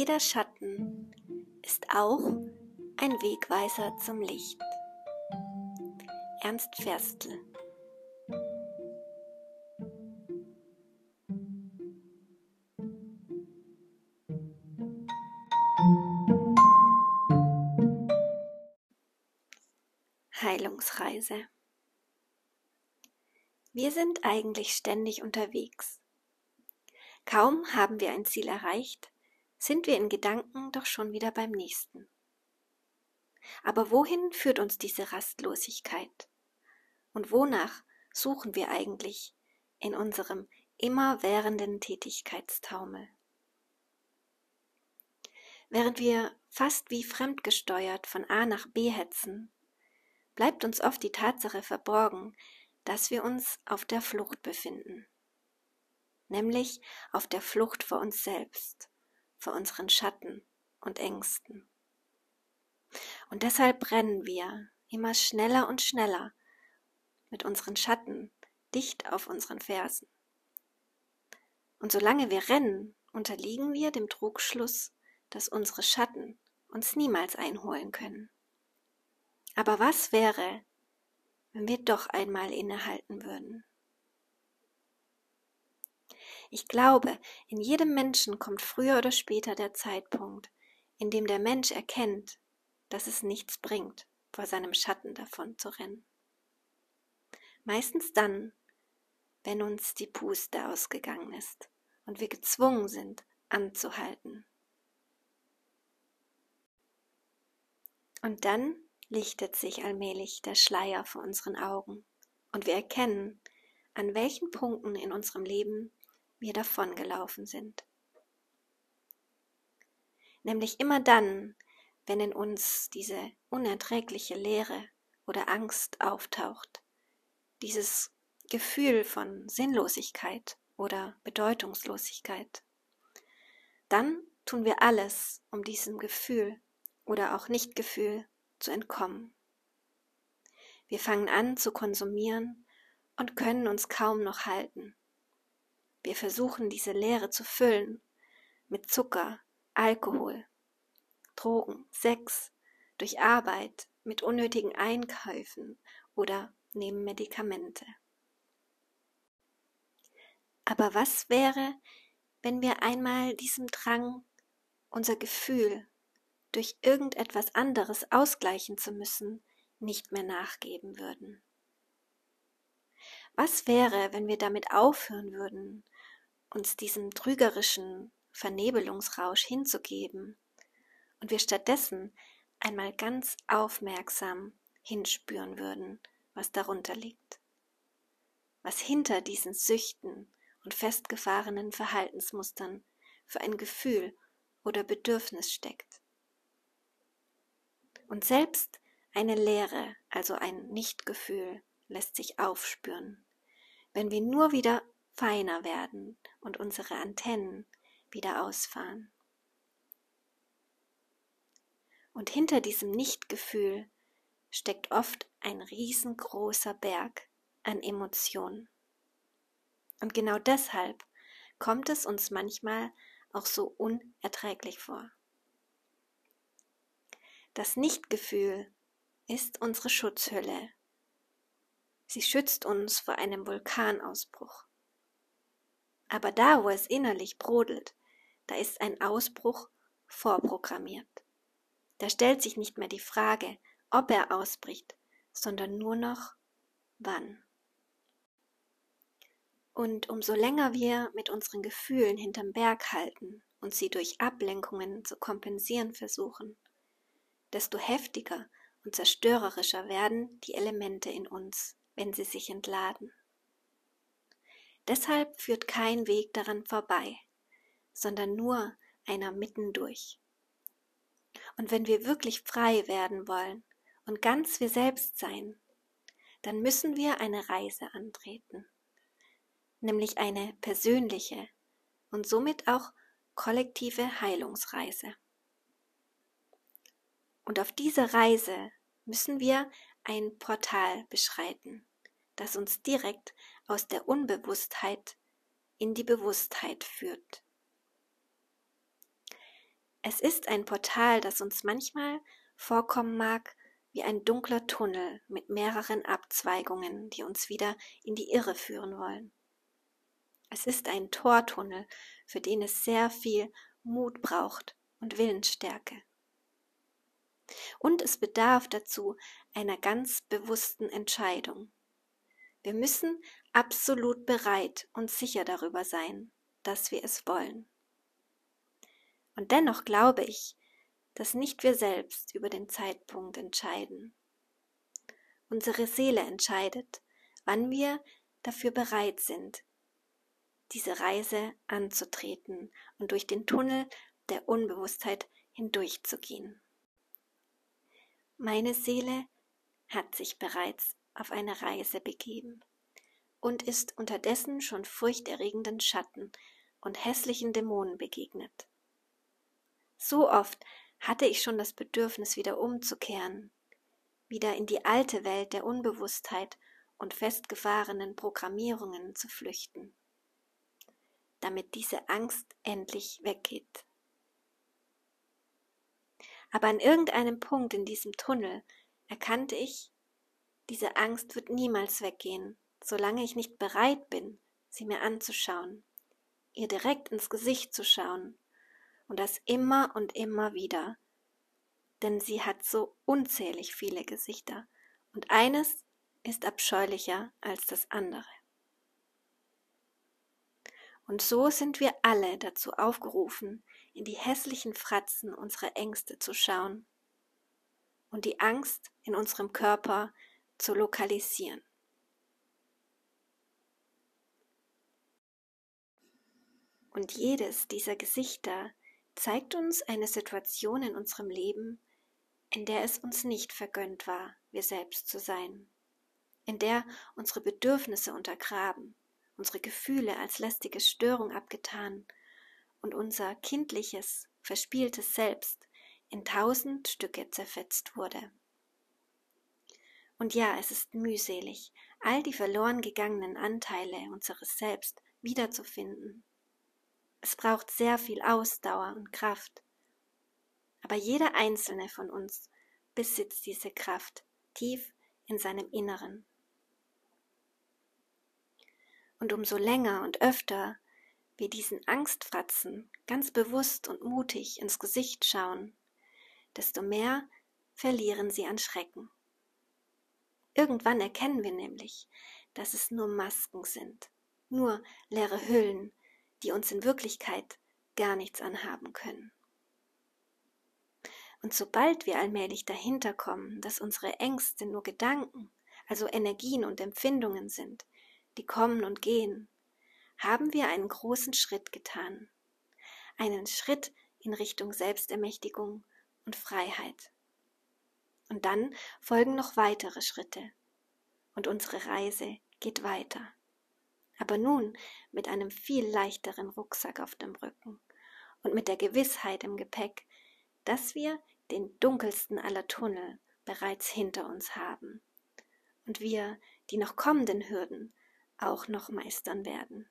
jeder Schatten ist auch ein Wegweiser zum Licht. Ernst Ferstel Heilungsreise Wir sind eigentlich ständig unterwegs. Kaum haben wir ein Ziel erreicht, sind wir in Gedanken doch schon wieder beim nächsten. Aber wohin führt uns diese Rastlosigkeit? Und wonach suchen wir eigentlich in unserem immerwährenden Tätigkeitstaumel? Während wir fast wie fremdgesteuert von A nach B hetzen, bleibt uns oft die Tatsache verborgen, dass wir uns auf der Flucht befinden, nämlich auf der Flucht vor uns selbst, vor unseren Schatten und Ängsten. Und deshalb brennen wir immer schneller und schneller mit unseren Schatten dicht auf unseren Fersen. Und solange wir rennen, unterliegen wir dem Trugschluss, dass unsere Schatten uns niemals einholen können. Aber was wäre, wenn wir doch einmal innehalten würden? Ich glaube, in jedem Menschen kommt früher oder später der Zeitpunkt, in dem der Mensch erkennt, dass es nichts bringt, vor seinem Schatten davon zu rennen. Meistens dann, wenn uns die Puste ausgegangen ist und wir gezwungen sind, anzuhalten. Und dann lichtet sich allmählich der Schleier vor unseren Augen und wir erkennen, an welchen Punkten in unserem Leben wir davongelaufen sind. Nämlich immer dann, wenn in uns diese unerträgliche Leere oder Angst auftaucht, dieses Gefühl von Sinnlosigkeit oder Bedeutungslosigkeit, dann tun wir alles, um diesem Gefühl oder auch Nichtgefühl zu entkommen. Wir fangen an zu konsumieren und können uns kaum noch halten. Wir versuchen diese Leere zu füllen mit Zucker, Alkohol, Drogen, Sex, durch Arbeit, mit unnötigen Einkäufen oder nehmen Medikamente. Aber was wäre, wenn wir einmal diesem Drang, unser Gefühl durch irgendetwas anderes ausgleichen zu müssen, nicht mehr nachgeben würden? Was wäre, wenn wir damit aufhören würden, uns diesem trügerischen Vernebelungsrausch hinzugeben und wir stattdessen einmal ganz aufmerksam hinspüren würden, was darunter liegt, was hinter diesen Süchten und festgefahrenen Verhaltensmustern für ein Gefühl oder Bedürfnis steckt. Und selbst eine Leere, also ein Nichtgefühl, lässt sich aufspüren, wenn wir nur wieder feiner werden und unsere Antennen wieder ausfahren. Und hinter diesem Nichtgefühl steckt oft ein riesengroßer Berg an Emotionen. Und genau deshalb kommt es uns manchmal auch so unerträglich vor. Das Nichtgefühl ist unsere Schutzhülle. Sie schützt uns vor einem Vulkanausbruch. Aber da, wo es innerlich brodelt, da ist ein Ausbruch vorprogrammiert. Da stellt sich nicht mehr die Frage, ob er ausbricht, sondern nur noch wann. Und umso länger wir mit unseren Gefühlen hinterm Berg halten und sie durch Ablenkungen zu kompensieren versuchen, desto heftiger und zerstörerischer werden die Elemente in uns, wenn sie sich entladen. Deshalb führt kein Weg daran vorbei, sondern nur einer mittendurch. Und wenn wir wirklich frei werden wollen und ganz wir selbst sein, dann müssen wir eine Reise antreten, nämlich eine persönliche und somit auch kollektive Heilungsreise. Und auf dieser Reise müssen wir ein Portal beschreiten, das uns direkt aus der Unbewusstheit in die Bewusstheit führt. Es ist ein Portal, das uns manchmal vorkommen mag wie ein dunkler Tunnel mit mehreren Abzweigungen, die uns wieder in die Irre führen wollen. Es ist ein Tortunnel, für den es sehr viel Mut braucht und Willensstärke. Und es bedarf dazu einer ganz bewussten Entscheidung. Wir müssen absolut bereit und sicher darüber sein, dass wir es wollen. Und dennoch glaube ich, dass nicht wir selbst über den Zeitpunkt entscheiden. Unsere Seele entscheidet, wann wir dafür bereit sind, diese Reise anzutreten und durch den Tunnel der Unbewusstheit hindurchzugehen. Meine Seele hat sich bereits auf eine Reise begeben und ist unterdessen schon furchterregenden Schatten und hässlichen Dämonen begegnet. So oft hatte ich schon das Bedürfnis, wieder umzukehren, wieder in die alte Welt der Unbewusstheit und festgefahrenen Programmierungen zu flüchten, damit diese Angst endlich weggeht. Aber an irgendeinem Punkt in diesem Tunnel erkannte ich, diese Angst wird niemals weggehen, solange ich nicht bereit bin, sie mir anzuschauen, ihr direkt ins Gesicht zu schauen. Und das immer und immer wieder, denn sie hat so unzählig viele Gesichter. Und eines ist abscheulicher als das andere. Und so sind wir alle dazu aufgerufen, in die hässlichen Fratzen unserer Ängste zu schauen und die Angst in unserem Körper zu lokalisieren. Und jedes dieser Gesichter zeigt uns eine Situation in unserem Leben, in der es uns nicht vergönnt war, wir selbst zu sein, in der unsere Bedürfnisse untergraben, unsere Gefühle als lästige Störung abgetan und unser kindliches, verspieltes Selbst in tausend Stücke zerfetzt wurde. Und ja, es ist mühselig, all die verloren gegangenen Anteile unseres Selbst wiederzufinden. Es braucht sehr viel Ausdauer und Kraft. Aber jeder einzelne von uns besitzt diese Kraft tief in seinem Inneren. Und umso länger und öfter wir diesen Angstfratzen ganz bewusst und mutig ins Gesicht schauen, desto mehr verlieren sie an Schrecken. Irgendwann erkennen wir nämlich, dass es nur Masken sind, nur leere Hüllen, die uns in Wirklichkeit gar nichts anhaben können. Und sobald wir allmählich dahinter kommen, dass unsere Ängste nur Gedanken, also Energien und Empfindungen sind, die kommen und gehen, haben wir einen großen Schritt getan. Einen Schritt in Richtung Selbstermächtigung und Freiheit. Und dann folgen noch weitere Schritte. Und unsere Reise geht weiter. Aber nun mit einem viel leichteren Rucksack auf dem Rücken und mit der Gewissheit im Gepäck, dass wir den dunkelsten aller Tunnel bereits hinter uns haben und wir die noch kommenden Hürden auch noch meistern werden.